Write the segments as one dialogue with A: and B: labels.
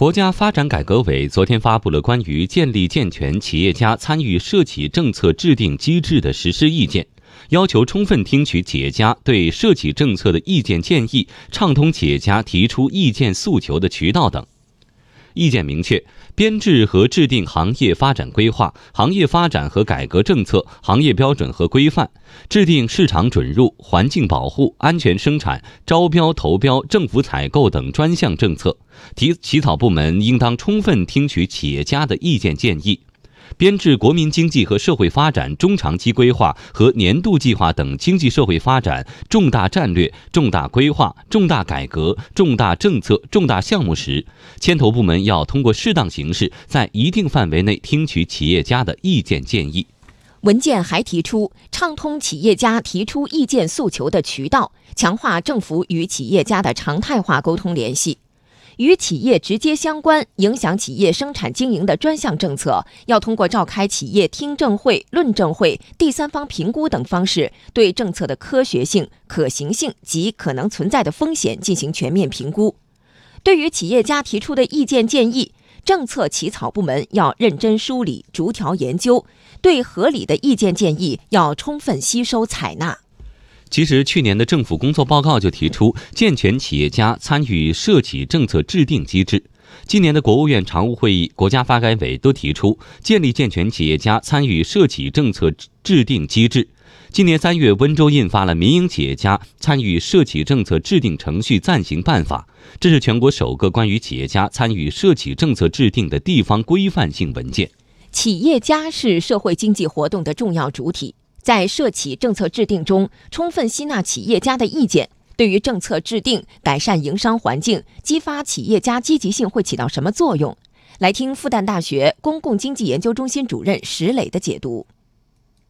A: 国家发展改革委昨天发布了关于建立健全企业家参与涉企政策制定机制的实施意见，要求充分听取企业家对涉企政策的意见建议，畅通企业家提出意见诉求的渠道等。意见明确，编制和制定行业发展规划、行业发展和改革政策、行业标准和规范，制定市场准入、环境保护、安全生产、招标投标、政府采购等专项政策。提起草部门应当充分听取企业家的意见建议。编制国民经济和社会发展中长期规划和年度计划等经济社会发展重大战略、重大规划、重大改革、重大政策、重大项目时，牵头部门要通过适当形式，在一定范围内听取企业家的意见建议。
B: 文件还提出，畅通企业家提出意见诉求的渠道，强化政府与企业家的常态化沟通联系。与企业直接相关、影响企业生产经营的专项政策，要通过召开企业听证会、论证会、第三方评估等方式，对政策的科学性、可行性及可能存在的风险进行全面评估。对于企业家提出的意见建议，政策起草部门要认真梳理、逐条研究，对合理的意见建议要充分吸收采纳。
A: 其实，去年的政府工作报告就提出健全企业家参与涉企政策制定机制。今年的国务院常务会议、国家发改委都提出建立健全企业家参与涉企政策制定机制。今年三月，温州印发了《民营企业家参与涉企政策制定程序暂行办法》，这是全国首个关于企业家参与涉企政策制定的地方规范性文件。
B: 企业家是社会经济活动的重要主体。在涉企政策制定中，充分吸纳企业家的意见，对于政策制定、改善营商环境、激发企业家积极性会起到什么作用？来听复旦大学公共经济研究中心主任石磊的解读。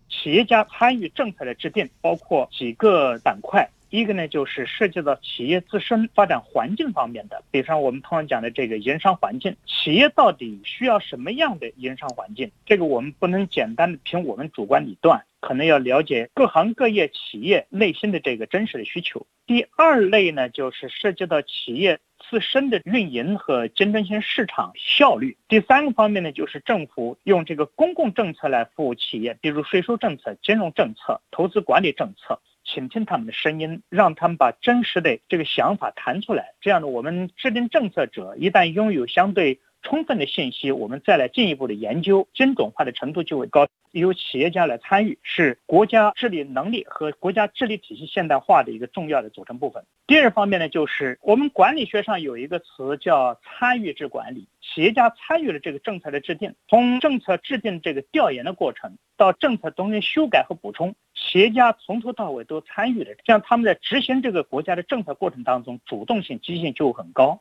C: 企业家参与政策的制定，包括几个板块。一个呢，就是涉及到企业自身发展环境方面的，比方我们通常讲的这个营商环境，企业到底需要什么样的营商环境？这个我们不能简单的凭我们主观理断，可能要了解各行各业企业内心的这个真实的需求。第二类呢，就是涉及到企业自身的运营和竞争性市场效率。第三个方面呢，就是政府用这个公共政策来服务企业，比如税收政策、金融政策、投资管理政策。倾听他们的声音，让他们把真实的这个想法谈出来。这样的，我们制定政策者一旦拥有相对充分的信息，我们再来进一步的研究，精准化的程度就会高。由企业家来参与，是国家治理能力和国家治理体系现代化的一个重要的组成部分。第二方面呢，就是我们管理学上有一个词叫参与制管理，企业家参与了这个政策的制定，从政策制定这个调研的过程到政策中间修改和补充，企业家从头到尾都参与了，这样他们在执行这个国家的政策过程当中，主动性、积极性就很高。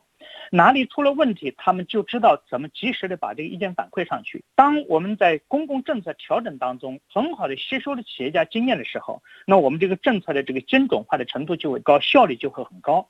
C: 哪里出了问题，他们就知道怎么及时的把这个意见反馈上去。当我们在公共政策调整当中很好的吸收了企业家经验的时候，那我们这个政策的这个精准化的程度就会高，效率就会很高。